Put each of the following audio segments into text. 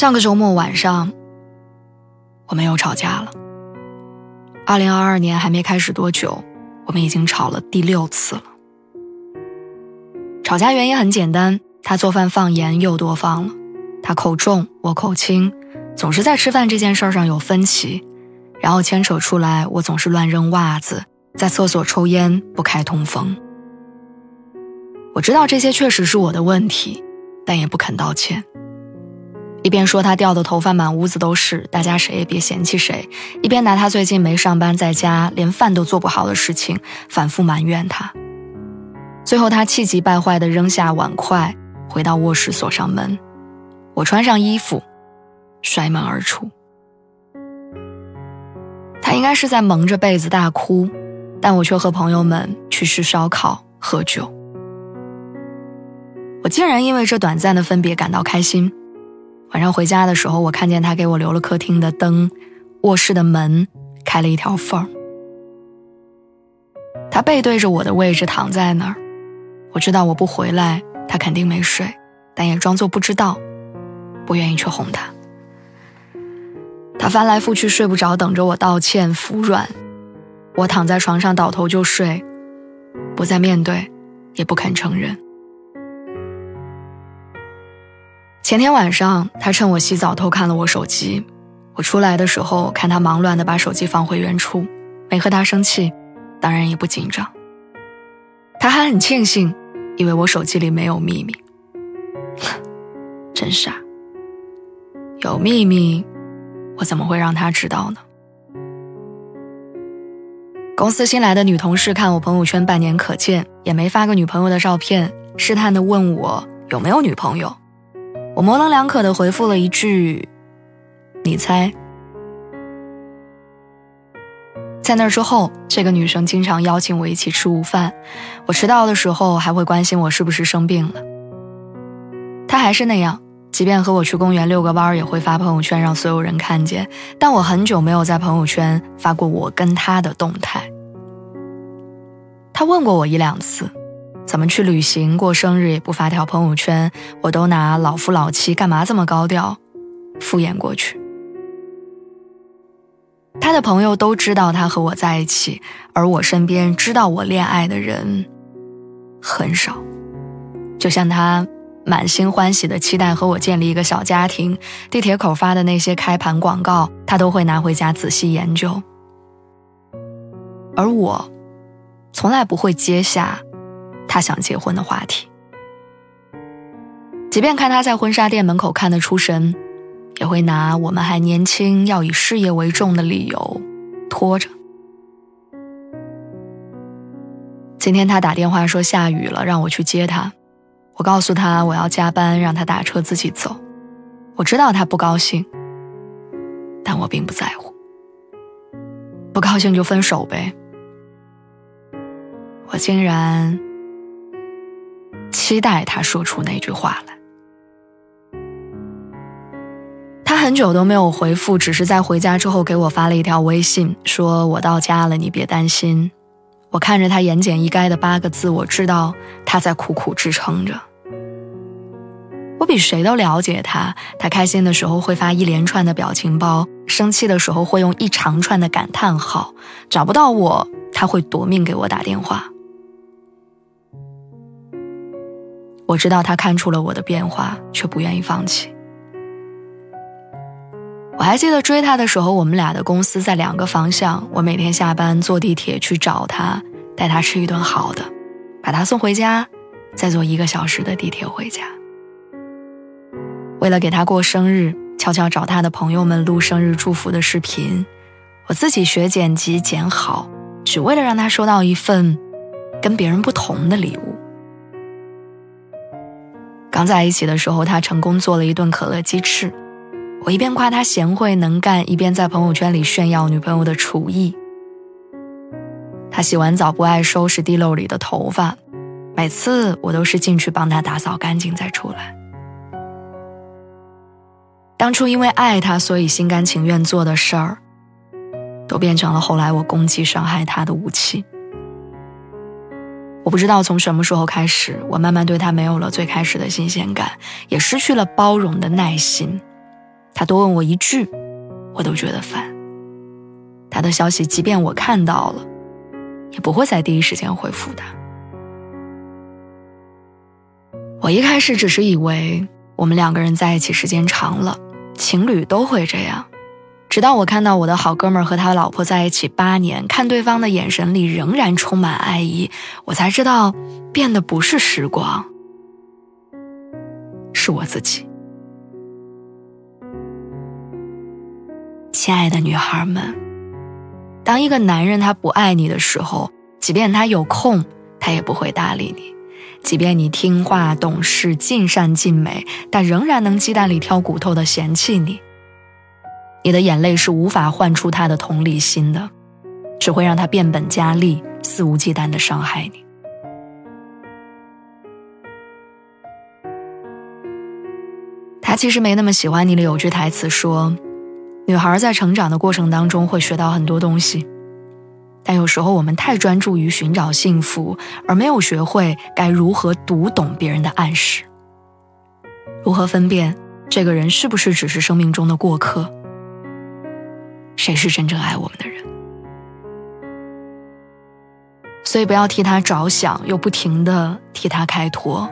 上个周末晚上，我们又吵架了。二零二二年还没开始多久，我们已经吵了第六次了。吵架原因很简单，他做饭放盐又多放了，他口重我口轻，总是在吃饭这件事上有分歧，然后牵扯出来，我总是乱扔袜子，在厕所抽烟不开通风。我知道这些确实是我的问题，但也不肯道歉。一边说他掉的头发满屋子都是，大家谁也别嫌弃谁；一边拿他最近没上班在家，连饭都做不好的事情反复埋怨他。最后他气急败坏地扔下碗筷，回到卧室锁上门。我穿上衣服，摔门而出。他应该是在蒙着被子大哭，但我却和朋友们去吃烧烤喝酒。我竟然因为这短暂的分别感到开心。晚上回家的时候，我看见他给我留了客厅的灯，卧室的门开了一条缝儿。他背对着我的位置躺在那儿，我知道我不回来，他肯定没睡，但也装作不知道，不愿意去哄他。他翻来覆去睡不着，等着我道歉服软。我躺在床上倒头就睡，不再面对，也不肯承认。前天晚上，他趁我洗澡偷看了我手机。我出来的时候，看他忙乱的把手机放回原处，没和他生气，当然也不紧张。他还很庆幸，以为我手机里没有秘密。真傻！有秘密，我怎么会让他知道呢？公司新来的女同事看我朋友圈半年可见，也没发个女朋友的照片，试探的问我有没有女朋友。我模棱两可的回复了一句：“你猜。”在那之后，这个女生经常邀请我一起吃午饭。我迟到的时候，还会关心我是不是生病了。她还是那样，即便和我去公园遛个弯，也会发朋友圈让所有人看见。但我很久没有在朋友圈发过我跟她的动态。她问过我一两次。怎么去旅行过生日也不发条朋友圈，我都拿老夫老妻干嘛这么高调，敷衍过去。他的朋友都知道他和我在一起，而我身边知道我恋爱的人很少。就像他满心欢喜的期待和我建立一个小家庭，地铁口发的那些开盘广告，他都会拿回家仔细研究。而我，从来不会接下。他想结婚的话题，即便看他在婚纱店门口看得出神，也会拿我们还年轻，要以事业为重的理由拖着。今天他打电话说下雨了，让我去接他。我告诉他我要加班，让他打车自己走。我知道他不高兴，但我并不在乎。不高兴就分手呗。我竟然。期待他说出那句话来。他很久都没有回复，只是在回家之后给我发了一条微信，说我到家了，你别担心。我看着他言简意赅的八个字，我知道他在苦苦支撑着。我比谁都了解他，他开心的时候会发一连串的表情包，生气的时候会用一长串的感叹号，找不到我，他会夺命给我打电话。我知道他看出了我的变化，却不愿意放弃。我还记得追他的时候，我们俩的公司在两个方向。我每天下班坐地铁去找他，带他吃一顿好的，把他送回家，再坐一个小时的地铁回家。为了给他过生日，悄悄找他的朋友们录生日祝福的视频，我自己学剪辑剪好，只为了让他收到一份跟别人不同的礼物。刚在一起的时候，他成功做了一顿可乐鸡翅，我一边夸他贤惠能干，一边在朋友圈里炫耀女朋友的厨艺。他洗完澡不爱收拾地漏里的头发，每次我都是进去帮他打扫干净再出来。当初因为爱他，所以心甘情愿做的事儿，都变成了后来我攻击伤害他的武器。我不知道从什么时候开始，我慢慢对他没有了最开始的新鲜感，也失去了包容的耐心。他多问我一句，我都觉得烦。他的消息，即便我看到了，也不会在第一时间回复他。我一开始只是以为我们两个人在一起时间长了，情侣都会这样。直到我看到我的好哥们儿和他老婆在一起八年，看对方的眼神里仍然充满爱意，我才知道，变的不是时光，是我自己。亲爱的女孩们，当一个男人他不爱你的时候，即便他有空，他也不会搭理你；即便你听话懂事、尽善尽美，但仍然能鸡蛋里挑骨头的嫌弃你。你的眼泪是无法换出他的同理心的，只会让他变本加厉、肆无忌惮的伤害你。他其实没那么喜欢你的有句台词说：“女孩在成长的过程当中会学到很多东西，但有时候我们太专注于寻找幸福，而没有学会该如何读懂别人的暗示，如何分辨这个人是不是只是生命中的过客。”谁是真正爱我们的人？所以不要替他着想，又不停的替他开脱。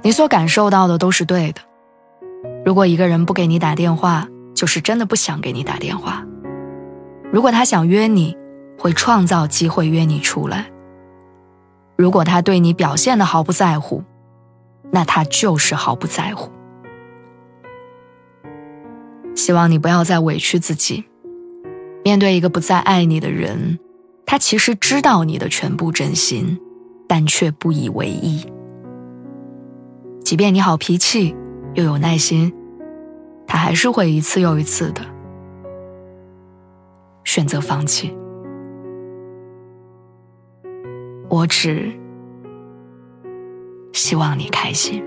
你所感受到的都是对的。如果一个人不给你打电话，就是真的不想给你打电话。如果他想约你，会创造机会约你出来。如果他对你表现的毫不在乎，那他就是毫不在乎。希望你不要再委屈自己。面对一个不再爱你的人，他其实知道你的全部真心，但却不以为意。即便你好脾气又有耐心，他还是会一次又一次的选择放弃。我只希望你开心。